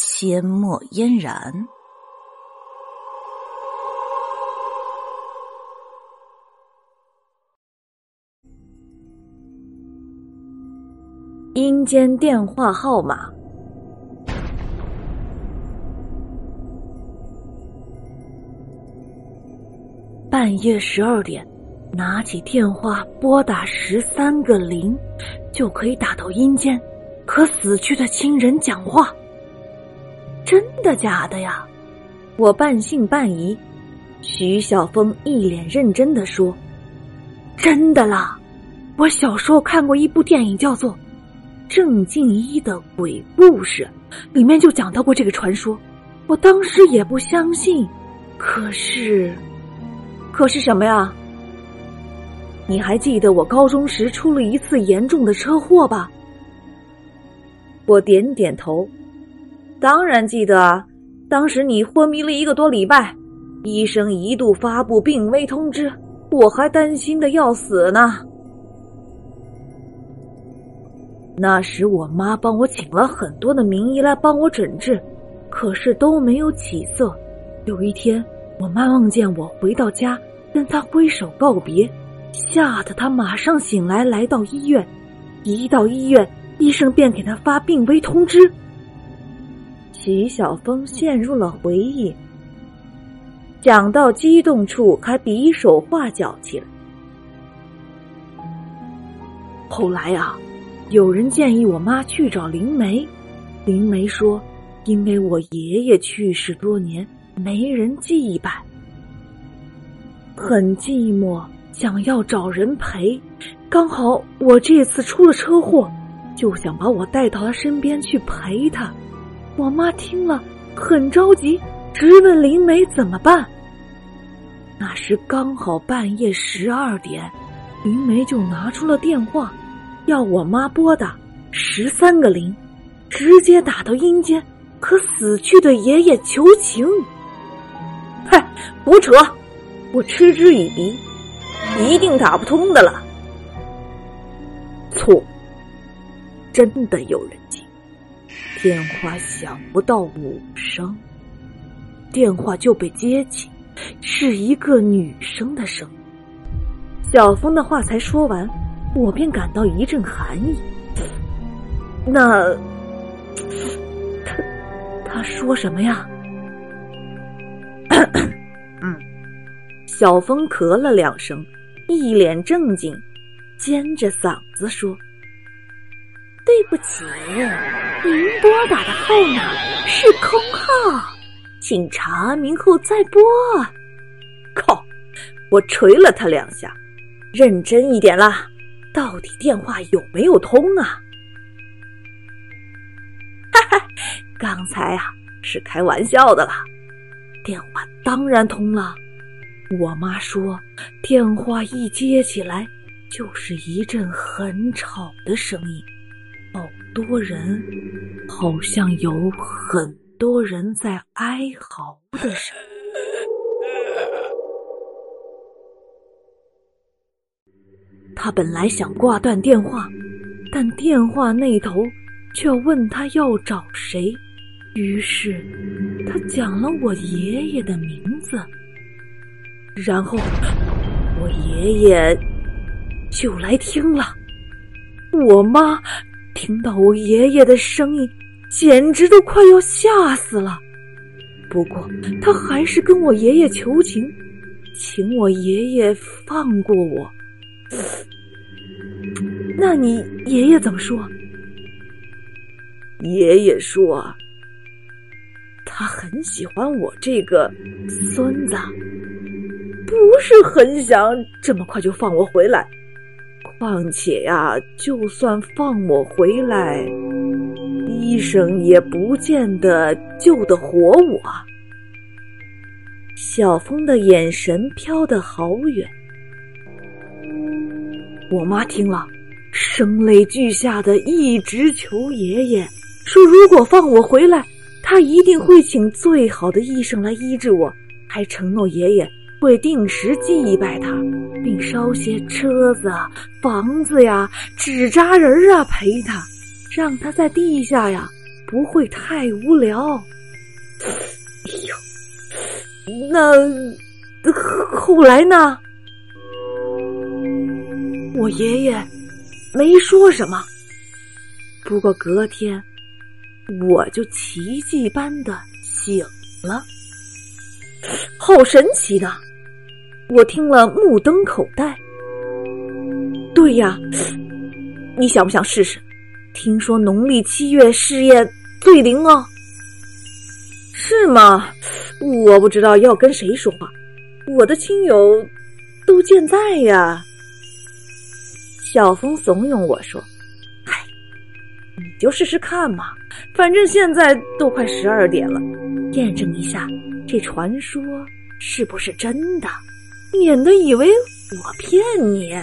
阡陌嫣然。阴间电话号码。半夜十二点，拿起电话拨打十三个零，就可以打到阴间，和死去的亲人讲话。真的假的呀？我半信半疑。徐小峰一脸认真的说：“真的啦！我小时候看过一部电影，叫做《郑敬一的鬼故事》，里面就讲到过这个传说。我当时也不相信，可是……”可是什么呀？你还记得我高中时出了一次严重的车祸吧？我点点头，当然记得。当时你昏迷了一个多礼拜，医生一度发布病危通知，我还担心的要死呢。那时我妈帮我请了很多的名医来帮我诊治，可是都没有起色。有一天，我妈梦见我回到家。跟他挥手告别，吓得他马上醒来，来到医院。一到医院，医生便给他发病危通知。徐小峰陷入了回忆，讲到激动处还比手画脚起来。后来啊，有人建议我妈去找灵媒，灵媒说，因为我爷爷去世多年，没人祭拜。很寂寞，想要找人陪。刚好我这次出了车祸，就想把我带到他身边去陪他。我妈听了很着急，直问灵媒怎么办。那时刚好半夜十二点，灵媒就拿出了电话，要我妈拨打十三个零，直接打到阴间，和死去的爷爷求情。嗨，胡扯！我嗤之以鼻，一定打不通的了。错，真的有人，电话响不到五声，电话就被接起，是一个女生的声。小峰的话才说完，我便感到一阵寒意。那他他说什么呀？嗯小峰咳了两声，一脸正经，尖着嗓子说：“对对不起，您拨打的号码是空号，请查明后再拨。”靠！我捶了他两下，认真一点啦！到底电话有没有通啊？哈哈，刚才啊是开玩笑的啦，电话当然通了。我妈说，电话一接起来，就是一阵很吵的声音，好多人，好像有很多人在哀嚎的声。他本来想挂断电话，但电话那头却问他要找谁，于是他讲了我爷爷的名字。然后，我爷爷就来听了。我妈听到我爷爷的声音，简直都快要吓死了。不过，他还是跟我爷爷求情，请我爷爷放过我。那你爷爷怎么说？爷爷说，他很喜欢我这个孙子。不是很想这么快就放我回来，况且呀，就算放我回来，医生也不见得救得活我。小峰的眼神飘得好远，我妈听了，声泪俱下的一直求爷爷，说如果放我回来，他一定会请最好的医生来医治我，还承诺爷爷会定时祭拜他，并烧些车子、房子呀、纸扎人啊陪他，让他在地下呀不会太无聊。哎呦！那后来呢？我爷爷没说什么。不过隔天我就奇迹般的醒了，好神奇的！我听了目瞪口呆。对呀，你想不想试试？听说农历七月事业最灵哦。是吗？我不知道要跟谁说话，我的亲友都健在呀。小峰怂恿我说：“嗨，你就试试看嘛，反正现在都快十二点了，验证一下这传说是不是真的，免得以为我骗你。”